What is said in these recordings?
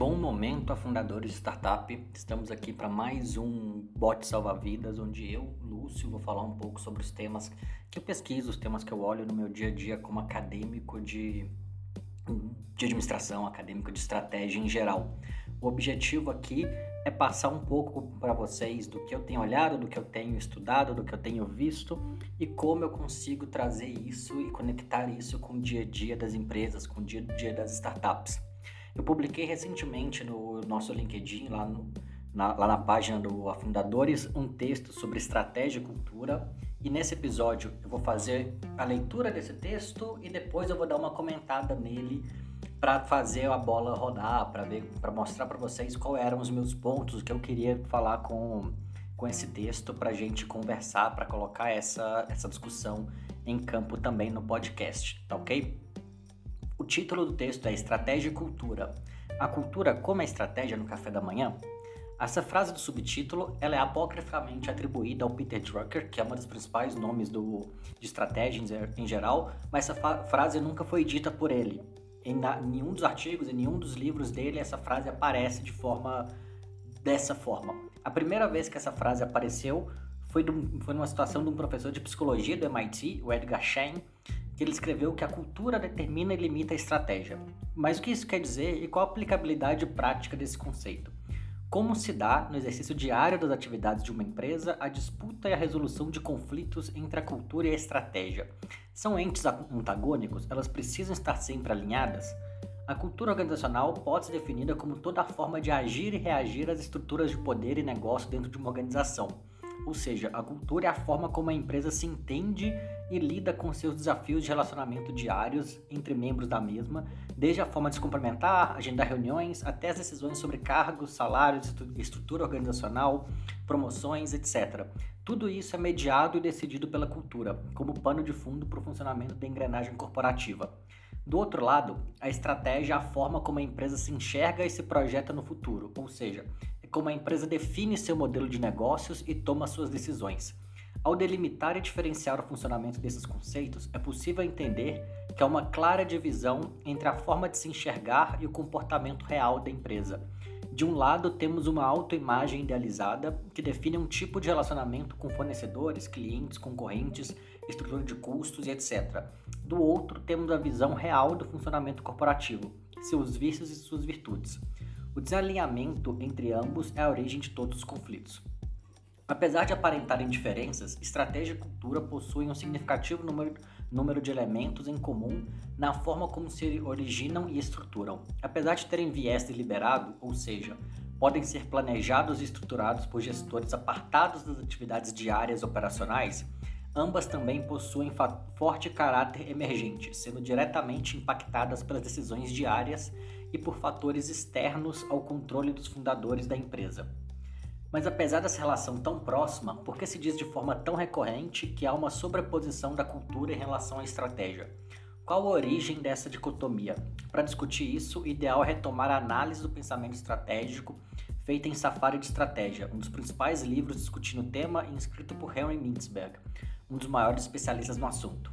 Bom momento a fundadores de startup. Estamos aqui para mais um Bot Salva-Vidas, onde eu, Lúcio, vou falar um pouco sobre os temas que eu pesquiso, os temas que eu olho no meu dia a dia como acadêmico de, de administração, acadêmico de estratégia em geral. O objetivo aqui é passar um pouco para vocês do que eu tenho olhado, do que eu tenho estudado, do que eu tenho visto e como eu consigo trazer isso e conectar isso com o dia a dia das empresas, com o dia a dia das startups. Eu publiquei recentemente no nosso LinkedIn, lá, no, na, lá na página do Afundadores, um texto sobre estratégia e cultura. E nesse episódio eu vou fazer a leitura desse texto e depois eu vou dar uma comentada nele para fazer a bola rodar, para ver, para mostrar para vocês quais eram os meus pontos que eu queria falar com com esse texto para a gente conversar, para colocar essa, essa discussão em campo também no podcast, tá ok? Título do texto é Estratégia e Cultura. A cultura como a estratégia no café da manhã? Essa frase do subtítulo ela é apocrifamente atribuída ao Peter Drucker, que é um dos principais nomes do, de estratégia em, geral, mas essa frase nunca foi dita por ele. Em nenhum dos artigos, em nenhum dos livros dele, essa frase aparece de forma dessa forma. A primeira vez que essa frase apareceu foi, do, foi numa situação de um professor de psicologia do MIT, o Edgar Schein, que ele escreveu que a cultura determina e limita a estratégia. Mas o que isso quer dizer e qual a aplicabilidade prática desse conceito? Como se dá, no exercício diário das atividades de uma empresa, a disputa e a resolução de conflitos entre a cultura e a estratégia? São entes antagônicos? Elas precisam estar sempre alinhadas? A cultura organizacional pode ser definida como toda a forma de agir e reagir às estruturas de poder e negócio dentro de uma organização. Ou seja, a cultura é a forma como a empresa se entende e lida com seus desafios de relacionamento diários entre membros da mesma, desde a forma de se complementar, agendar reuniões, até as decisões sobre cargos, salários, estrutura organizacional, promoções, etc. Tudo isso é mediado e decidido pela cultura, como pano de fundo para o funcionamento da engrenagem corporativa. Do outro lado, a estratégia é a forma como a empresa se enxerga e se projeta no futuro, ou seja, como a empresa define seu modelo de negócios e toma suas decisões. Ao delimitar e diferenciar o funcionamento desses conceitos, é possível entender que há uma clara divisão entre a forma de se enxergar e o comportamento real da empresa. De um lado, temos uma autoimagem idealizada que define um tipo de relacionamento com fornecedores, clientes, concorrentes, estrutura de custos e etc. Do outro, temos a visão real do funcionamento corporativo, seus vícios e suas virtudes. O desalinhamento entre ambos é a origem de todos os conflitos. Apesar de aparentarem diferenças, estratégia e cultura possuem um significativo número, número de elementos em comum na forma como se originam e estruturam. Apesar de terem viés deliberado, ou seja, podem ser planejados e estruturados por gestores apartados das atividades diárias operacionais, ambas também possuem forte caráter emergente, sendo diretamente impactadas pelas decisões diárias e por fatores externos ao controle dos fundadores da empresa. Mas apesar dessa relação tão próxima, por que se diz de forma tão recorrente que há uma sobreposição da cultura em relação à estratégia? Qual a origem dessa dicotomia? Para discutir isso, o ideal é retomar a análise do pensamento estratégico feita em Safari de Estratégia, um dos principais livros discutindo o tema e escrito por Henry Mintzberg, um dos maiores especialistas no assunto.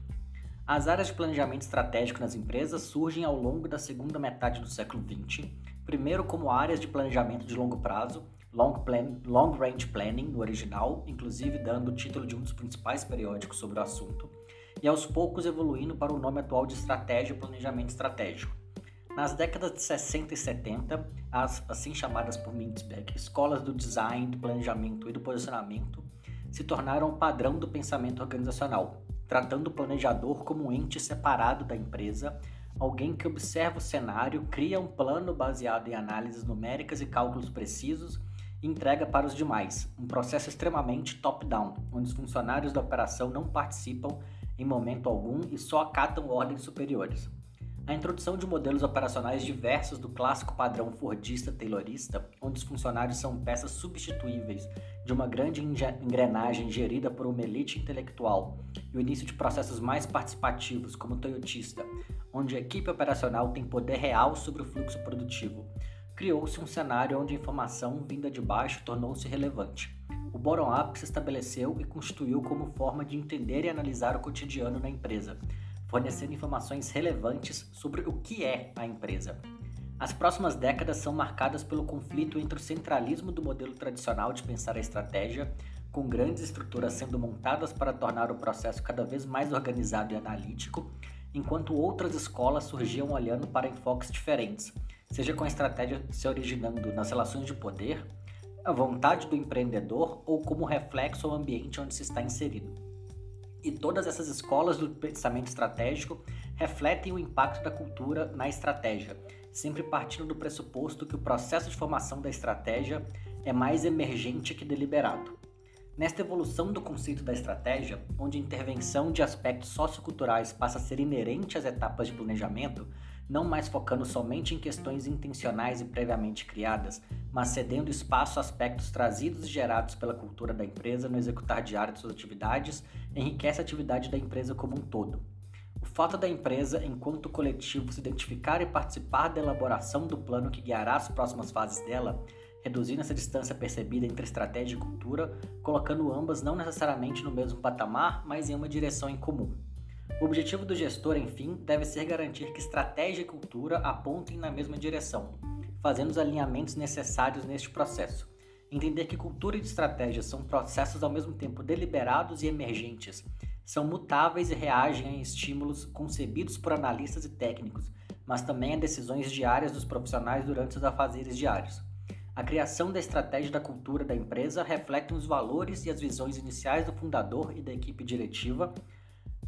As áreas de planejamento estratégico nas empresas surgem ao longo da segunda metade do século XX, primeiro como áreas de planejamento de longo prazo, long, plan, long Range Planning no original, inclusive dando o título de um dos principais periódicos sobre o assunto, e aos poucos evoluindo para o nome atual de Estratégia e Planejamento Estratégico. Nas décadas de 60 e 70, as assim chamadas por Mintzberg escolas do design, do planejamento e do posicionamento se tornaram o padrão do pensamento organizacional, tratando o planejador como um ente separado da empresa, alguém que observa o cenário, cria um plano baseado em análises numéricas e cálculos precisos e entrega para os demais, um processo extremamente top-down, onde os funcionários da operação não participam em momento algum e só acatam ordens superiores. A introdução de modelos operacionais diversos do clássico padrão fordista-taylorista, onde os funcionários são peças substituíveis de uma grande engrenagem gerida por uma elite intelectual, e o início de processos mais participativos, como o Toyotista, onde a equipe operacional tem poder real sobre o fluxo produtivo, criou-se um cenário onde a informação vinda de baixo tornou-se relevante. O bottom-up se estabeleceu e constituiu como forma de entender e analisar o cotidiano na empresa, fornecendo informações relevantes sobre o que é a empresa. As próximas décadas são marcadas pelo conflito entre o centralismo do modelo tradicional de pensar a estratégia, com grandes estruturas sendo montadas para tornar o processo cada vez mais organizado e analítico, enquanto outras escolas surgiam olhando para enfoques diferentes, seja com a estratégia se originando nas relações de poder, a vontade do empreendedor ou como reflexo ao ambiente onde se está inserido. E todas essas escolas do pensamento estratégico refletem o impacto da cultura na estratégia, sempre partindo do pressuposto que o processo de formação da estratégia é mais emergente que deliberado. Nesta evolução do conceito da estratégia, onde a intervenção de aspectos socioculturais passa a ser inerente às etapas de planejamento, não mais focando somente em questões intencionais e previamente criadas, mas cedendo espaço a aspectos trazidos e gerados pela cultura da empresa no executar diário de suas atividades, enriquece a atividade da empresa como um todo. O fato da empresa, enquanto coletivo, se identificar e participar da elaboração do plano que guiará as próximas fases dela, reduzindo essa distância percebida entre estratégia e cultura, colocando ambas não necessariamente no mesmo patamar, mas em uma direção em comum. O objetivo do gestor, enfim, deve ser garantir que estratégia e cultura apontem na mesma direção, fazendo os alinhamentos necessários neste processo. Entender que cultura e estratégia são processos ao mesmo tempo deliberados e emergentes, são mutáveis e reagem a estímulos concebidos por analistas e técnicos, mas também a decisões diárias dos profissionais durante os afazeres diários. A criação da estratégia da cultura da empresa reflete os valores e as visões iniciais do fundador e da equipe diretiva,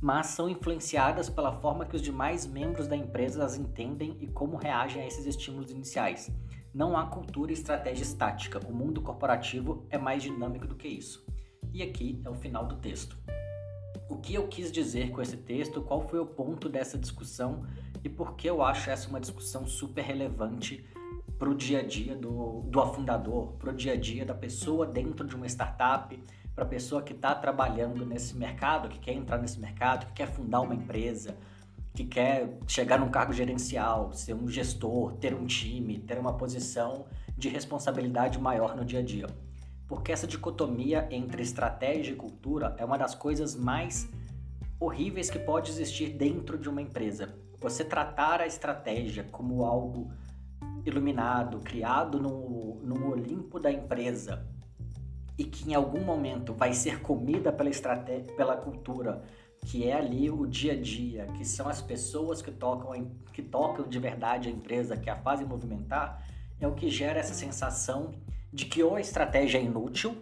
mas são influenciadas pela forma que os demais membros da empresa as entendem e como reagem a esses estímulos iniciais. Não há cultura e estratégia estática, o mundo corporativo é mais dinâmico do que isso. E aqui é o final do texto. O que eu quis dizer com esse texto, qual foi o ponto dessa discussão e por que eu acho essa uma discussão super relevante para o dia a dia do, do afundador, para o dia a dia da pessoa dentro de uma startup, para a pessoa que está trabalhando nesse mercado, que quer entrar nesse mercado, que quer fundar uma empresa, que quer chegar num cargo gerencial, ser um gestor, ter um time, ter uma posição de responsabilidade maior no dia a dia. Porque essa dicotomia entre estratégia e cultura é uma das coisas mais horríveis que pode existir dentro de uma empresa. Você tratar a estratégia como algo iluminado, criado no, no Olimpo da empresa, e que em algum momento vai ser comida pela estratégia, pela cultura, que é ali o dia a dia, que são as pessoas que tocam, que tocam de verdade a empresa, que a fazem movimentar, é o que gera essa sensação de que ou a estratégia é inútil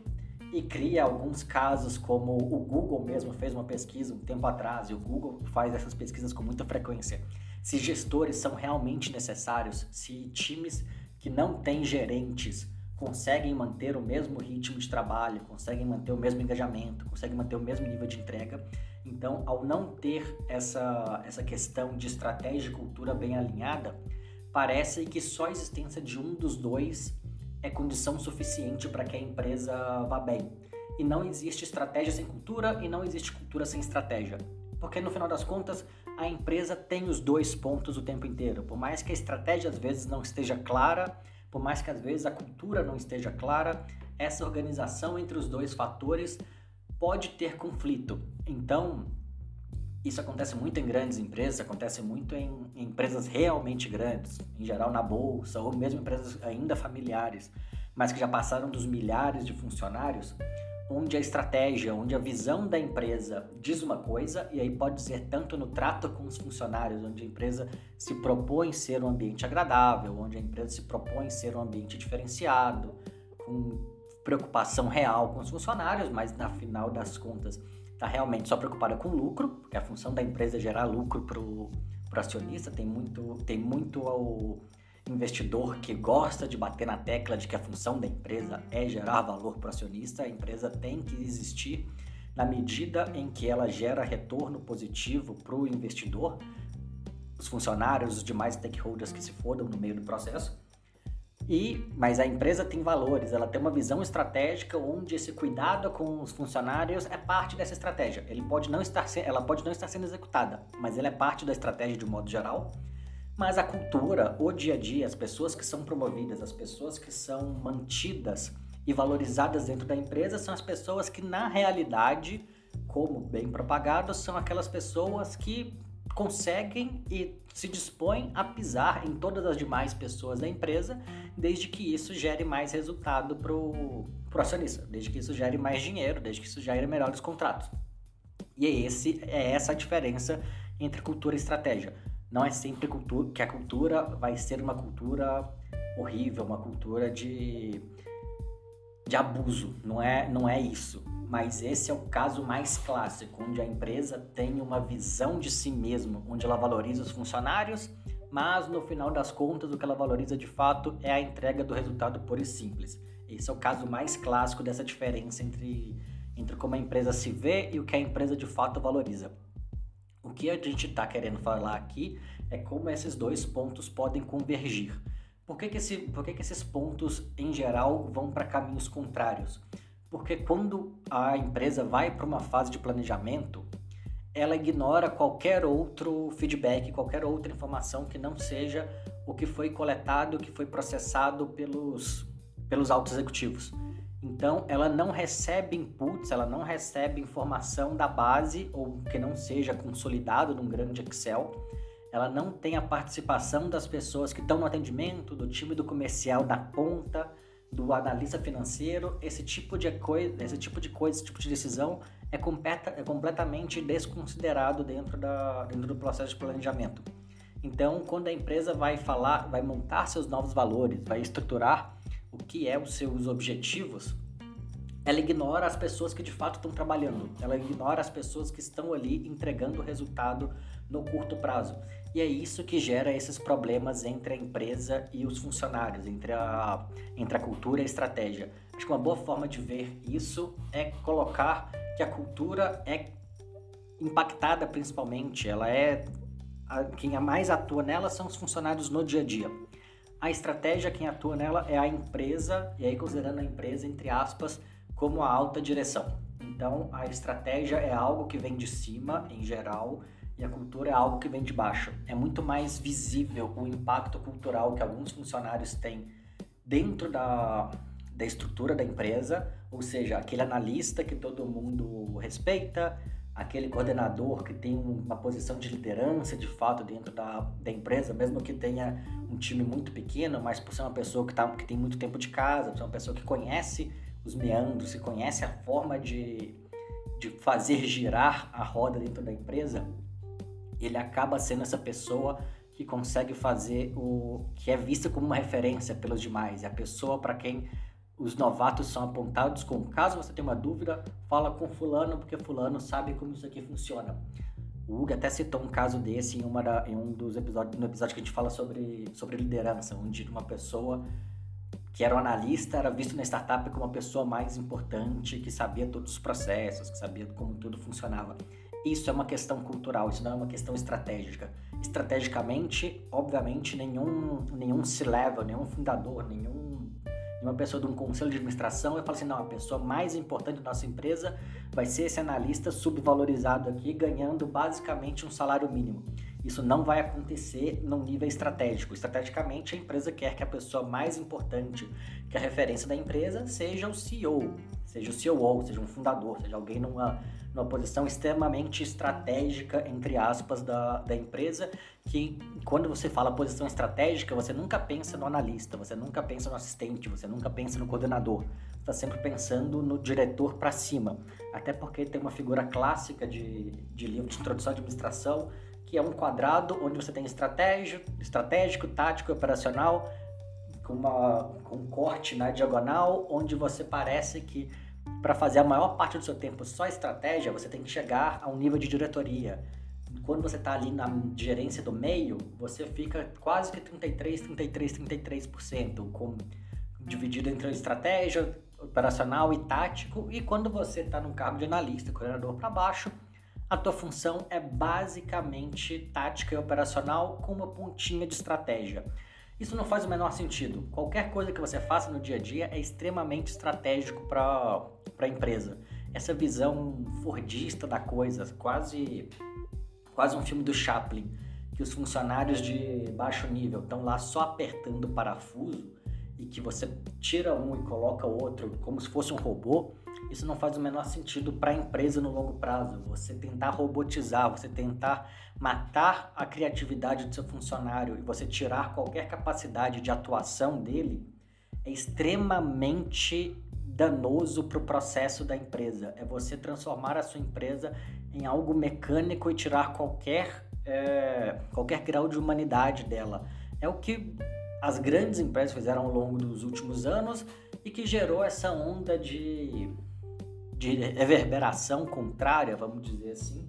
e cria alguns casos como o Google mesmo fez uma pesquisa um tempo atrás, e o Google faz essas pesquisas com muita frequência. Se gestores são realmente necessários, se times que não têm gerentes conseguem manter o mesmo ritmo de trabalho, conseguem manter o mesmo engajamento, conseguem manter o mesmo nível de entrega. Então, ao não ter essa, essa questão de estratégia e cultura bem alinhada, parece que só a existência de um dos dois é condição suficiente para que a empresa vá bem. E não existe estratégia sem cultura e não existe cultura sem estratégia. Porque no final das contas, a empresa tem os dois pontos o tempo inteiro. Por mais que a estratégia às vezes não esteja clara, por mais que às vezes a cultura não esteja clara, essa organização entre os dois fatores pode ter conflito. Então, isso acontece muito em grandes empresas, acontece muito em, em, empresas realmente grandes, em geral na bolsa, ou mesmo empresas ainda familiares, mas que já passaram dos milhares de funcionários, onde a estratégia, onde a visão da empresa diz uma coisa, e aí pode dizer tanto no trato com os funcionários, onde a empresa se propõe ser um ambiente agradável, onde a empresa se propõe ser um ambiente diferenciado, com preocupação real com os funcionários, mas na final das contas está realmente só preocupada com lucro, porque a função da empresa é gerar lucro para o acionista, tem muito, tem muito ao investidor que gosta de bater na tecla de que a função da empresa é gerar valor para o acionista, a empresa tem que existir na medida em que ela gera retorno positivo para o investidor, os funcionários, os demais stakeholders que se fodam no meio do processo. E, mas a empresa tem valores, ela tem uma visão estratégica onde esse cuidado com os funcionários é parte dessa estratégia. Ele pode não estar, ela pode não estar sendo executada, mas ele é parte da estratégia de um modo geral mas a cultura, o dia a dia, as pessoas que são promovidas, as pessoas que são mantidas e valorizadas dentro da empresa são as pessoas que, na realidade, como bem propagado, são aquelas pessoas que conseguem e se dispõem a pisar em todas as demais pessoas da empresa, desde que isso gere mais resultado para o acionista, desde que isso gere mais dinheiro, desde que isso gere melhores contratos. E é, esse, é essa a diferença entre cultura e estratégia. Não é sempre que a cultura vai ser uma cultura horrível, uma cultura de, de abuso. Não é, não é isso. Mas esse é o caso mais clássico, onde a empresa tem uma visão de si mesma, onde ela valoriza os funcionários, mas no final das contas o que ela valoriza de fato é a entrega do resultado puro e simples. Esse é o caso mais clássico dessa diferença entre, entre como a empresa se vê e o que a empresa de fato valoriza. O que a gente está querendo falar aqui é como esses dois pontos podem convergir. Por que, que, esse, por que, que esses pontos, em geral, vão para caminhos contrários? Porque quando a empresa vai para uma fase de planejamento, ela ignora qualquer outro feedback, qualquer outra informação que não seja o que foi coletado, o que foi processado pelos pelos altos executivos. Então, ela não recebe inputs, ela não recebe informação da base ou que não seja consolidado num grande Excel. Ela não tem a participação das pessoas que estão no atendimento, do time do comercial da ponta, do analista financeiro. Esse tipo de coisa, esse tipo de coisa, esse tipo de decisão é, completa, é completamente desconsiderado dentro, da, dentro do processo de planejamento. Então, quando a empresa vai falar, vai montar seus novos valores, vai estruturar o que é os seus objetivos, ela ignora as pessoas que de fato estão trabalhando, ela ignora as pessoas que estão ali entregando o resultado no curto prazo. E é isso que gera esses problemas entre a empresa e os funcionários, entre a, entre a cultura e a estratégia. Acho que uma boa forma de ver isso é colocar que a cultura é impactada principalmente, ela é a, quem mais atua nela são os funcionários no dia a dia. A estratégia, quem atua nela é a empresa, e aí considerando a empresa, entre aspas, como a alta direção. Então, a estratégia é algo que vem de cima, em geral, e a cultura é algo que vem de baixo. É muito mais visível o impacto cultural que alguns funcionários têm dentro da, da estrutura da empresa, ou seja, aquele analista que todo mundo respeita, aquele coordenador que tem uma posição de liderança de fato dentro da, da empresa, mesmo que tenha um time muito pequeno, mas por ser uma pessoa que, tá, que tem muito tempo de casa, por ser uma pessoa que conhece os meandros, que conhece a forma de, de fazer girar a roda dentro da empresa, ele acaba sendo essa pessoa que consegue fazer o que é vista como uma referência pelos demais, é a pessoa para quem os novatos são apontados com caso você tenha uma dúvida, fala com fulano porque fulano sabe como isso aqui funciona. O Hugo até citou um caso desse em, uma da, em um dos episódios, no episódio que a gente fala sobre, sobre liderança, onde uma pessoa que era um analista era visto na startup como uma pessoa mais importante, que sabia todos os processos, que sabia como tudo funcionava. Isso é uma questão cultural, isso não é uma questão estratégica. Estrategicamente, obviamente, nenhum, nenhum C-level, nenhum fundador, nenhum uma pessoa de um conselho de administração e fala assim, não, a pessoa mais importante da nossa empresa vai ser esse analista subvalorizado aqui, ganhando basicamente um salário mínimo. Isso não vai acontecer num nível estratégico. Estrategicamente, a empresa quer que a pessoa mais importante, que a referência da empresa, seja o CEO, seja o COO, seja um fundador, seja alguém numa numa posição extremamente estratégica, entre aspas, da, da empresa, que quando você fala posição estratégica, você nunca pensa no analista, você nunca pensa no assistente, você nunca pensa no coordenador, você está sempre pensando no diretor para cima. Até porque tem uma figura clássica de, de livro de introdução à administração, que é um quadrado onde você tem estratégico, estratégico tático e operacional, com, uma, com um corte na diagonal, onde você parece que para fazer a maior parte do seu tempo só estratégia, você tem que chegar a um nível de diretoria. Quando você está ali na gerência do meio, você fica quase que 33, 33, 33%, com, dividido entre estratégia, operacional e tático. E quando você está no cargo de analista, coordenador para baixo, a tua função é basicamente tática e operacional com uma pontinha de estratégia. Isso não faz o menor sentido. Qualquer coisa que você faça no dia a dia é extremamente estratégico para a empresa. Essa visão fordista da coisa, quase, quase um filme do Chaplin, que os funcionários de baixo nível estão lá só apertando parafuso e que você tira um e coloca outro como se fosse um robô, isso não faz o menor sentido para a empresa no longo prazo. Você tentar robotizar, você tentar matar a criatividade do seu funcionário e você tirar qualquer capacidade de atuação dele é extremamente danoso para o processo da empresa. É você transformar a sua empresa em algo mecânico e tirar qualquer, é, qualquer grau de humanidade dela. É o que as grandes empresas fizeram ao longo dos últimos anos e que gerou essa onda de, de reverberação contrária, vamos dizer assim,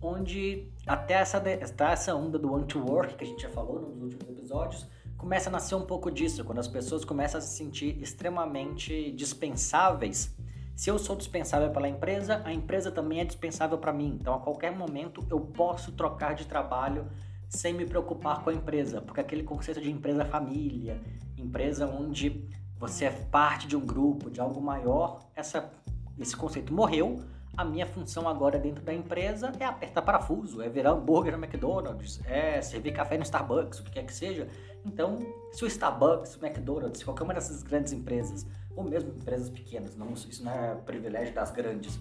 onde até essa, até essa onda do want-to-work que a gente já falou nos últimos episódios, começa a nascer um pouco disso, quando as pessoas começam a se sentir extremamente dispensáveis. Se eu sou dispensável pela empresa, a empresa também é dispensável para mim. Então, a qualquer momento, eu posso trocar de trabalho sem me preocupar com a empresa, porque aquele conceito de empresa família, empresa onde você é parte de um grupo, de algo maior, essa, esse conceito morreu. A minha função agora dentro da empresa é apertar parafuso, é virar hambúrguer no McDonald's, é servir café no Starbucks, o que quer que seja. Então, se o Starbucks, o McDonald's, qualquer uma dessas grandes empresas, ou mesmo empresas pequenas, não, isso não é privilégio das grandes,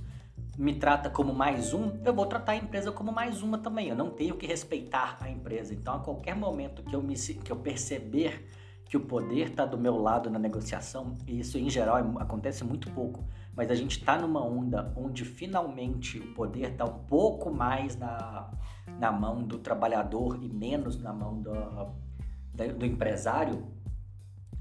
me trata como mais um, eu vou tratar a empresa como mais uma também. Eu não tenho que respeitar a empresa. Então, a qualquer momento que eu, me, que eu perceber que o poder está do meu lado na negociação, e isso em geral é acontece muito pouco, mas a gente está numa onda onde finalmente o poder está um pouco mais na, na mão do trabalhador e menos na mão do, do empresário,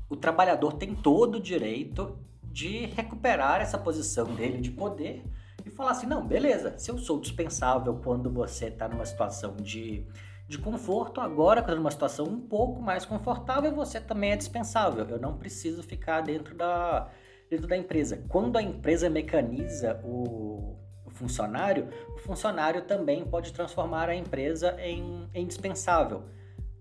o trabalhador tem todo o direito de recuperar essa posição dele de poder e falar assim: não, beleza, se eu sou dispensável quando você está numa situação de, de conforto, agora que eu numa situação um pouco mais confortável, você também é dispensável. Eu não preciso ficar dentro da, dentro da empresa. Quando a empresa mecaniza o, o funcionário, o funcionário também pode transformar a empresa em, em.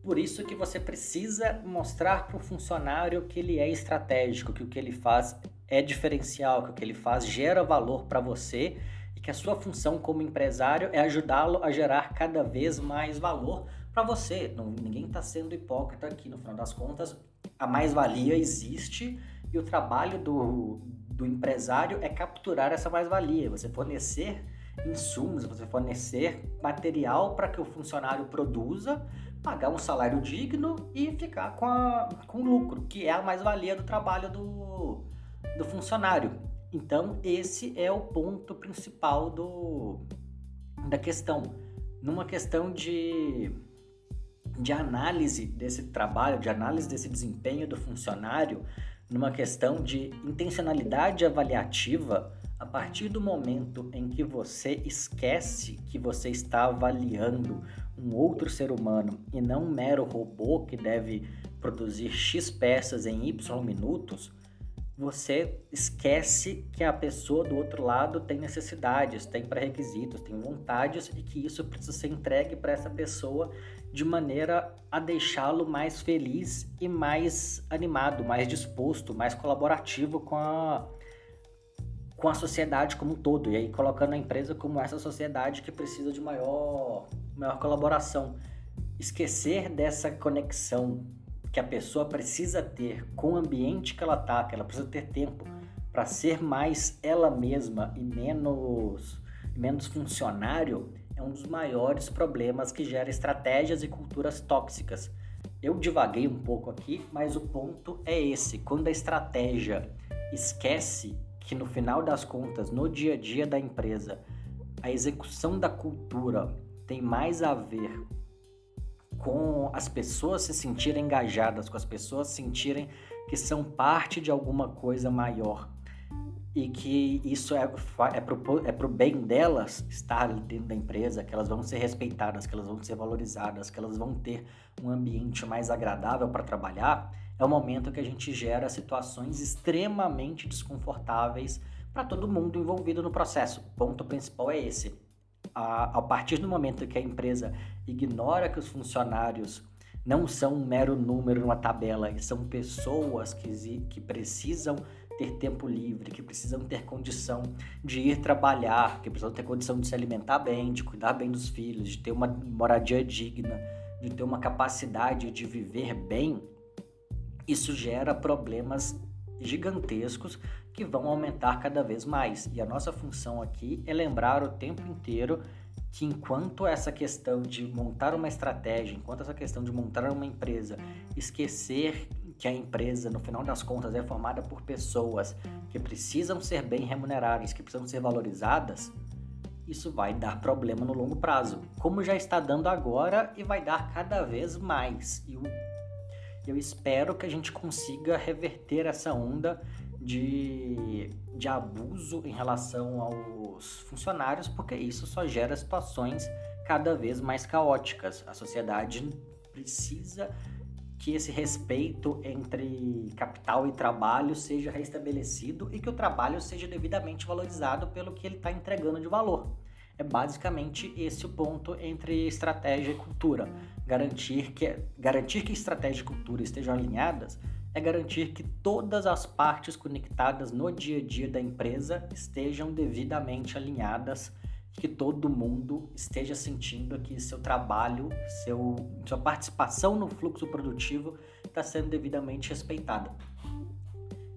Por isso que você precisa mostrar para o funcionário que ele é estratégico, que o que ele faz é diferencial, que o que ele faz gera valor para você que a sua função como empresário é ajudá-lo a gerar cada vez mais valor para você. Não, ninguém está sendo hipócrita aqui, no final das contas, a mais-valia existe e o trabalho do, do empresário é capturar essa mais-valia, você fornecer insumos, você fornecer material para que o funcionário produza, pagar um salário digno e ficar com, a, com lucro, que é a mais-valia do trabalho do, do funcionário. Então, esse é o ponto principal do, da questão. Numa questão de, de análise desse trabalho, de análise desse desempenho do funcionário, numa questão de intencionalidade avaliativa, a partir do momento em que você esquece que você está avaliando um outro ser humano e não um mero robô que deve produzir X peças em Y minutos, você esquece que a pessoa do outro lado tem necessidades, tem pré-requisitos, tem vontades e que isso precisa ser entregue para essa pessoa de maneira a deixá-lo mais feliz e mais animado, mais disposto, mais colaborativo com a, com a sociedade como um todo. E aí colocando a empresa como essa sociedade que precisa de maior, maior colaboração. Esquecer dessa conexão que a pessoa precisa ter com o ambiente que ela está, que ela precisa ter tempo para ser mais ela mesma e menos, menos funcionário, é um dos maiores problemas que gera estratégias e culturas tóxicas. Eu divaguei um pouco aqui, mas o ponto é esse: quando a estratégia esquece que no final das contas, no dia a dia da empresa, a execução da cultura tem mais a ver com as pessoas se sentirem engajadas, com as pessoas sentirem que são parte de alguma coisa maior. E que isso é, é pro, é pro bem delas estar dentro da empresa, que elas vão ser respeitadas, que elas vão ser valorizadas, que elas vão ter um ambiente mais agradável para trabalhar, é o momento que a gente gera situações extremamente desconfortáveis para todo mundo envolvido no processo. O ponto principal é esse a, a partir do momento que a empresa ignora que os funcionários não são um mero número numa tabela, e são pessoas que, que precisam ter tempo livre, que precisam ter condição de ir trabalhar, que precisam ter condição de se alimentar bem, de cuidar bem dos filhos, de ter uma moradia digna, de ter uma capacidade de viver bem, isso gera problemas gigantescos que vão aumentar cada vez mais. E a nossa função aqui é lembrar o tempo inteiro que enquanto essa questão de montar uma estratégia, enquanto essa questão de montar uma empresa, esquecer que a empresa, no final das contas, é formada por pessoas que precisam ser bem remuneradas, que precisam ser valorizadas, isso vai dar problema no longo prazo, como já está dando agora e vai dar cada vez mais. E eu espero que a gente consiga reverter essa onda de, de abuso em relação aos funcionários, porque isso só gera situações cada vez mais caóticas. A sociedade precisa que esse respeito entre capital e trabalho seja restabelecido e que o trabalho seja devidamente valorizado pelo que ele está entregando de valor. É basicamente esse o ponto entre estratégia e cultura. Garantir que, garantir que estratégia e cultura estejam alinhadas é garantir que todas as partes conectadas no dia a dia da empresa estejam devidamente alinhadas, que todo mundo esteja sentindo que seu trabalho, seu, sua participação no fluxo produtivo está sendo devidamente respeitada.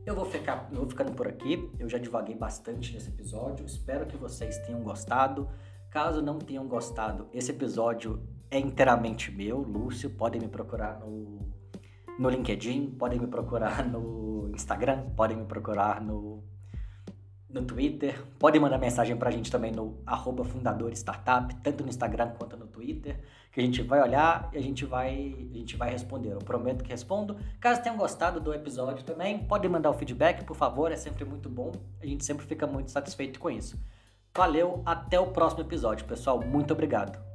Eu vou, ficar, eu vou ficando por aqui, eu já divaguei bastante nesse episódio, espero que vocês tenham gostado. Caso não tenham gostado, esse episódio é inteiramente meu, Lúcio, podem me procurar no no LinkedIn, podem me procurar no Instagram, podem me procurar no, no Twitter, podem mandar mensagem pra gente também no arroba fundador startup, tanto no Instagram quanto no Twitter, que a gente vai olhar e a gente vai, a gente vai responder. Eu prometo que respondo. Caso tenham gostado do episódio também, podem mandar o feedback, por favor, é sempre muito bom. A gente sempre fica muito satisfeito com isso. Valeu, até o próximo episódio, pessoal. Muito obrigado.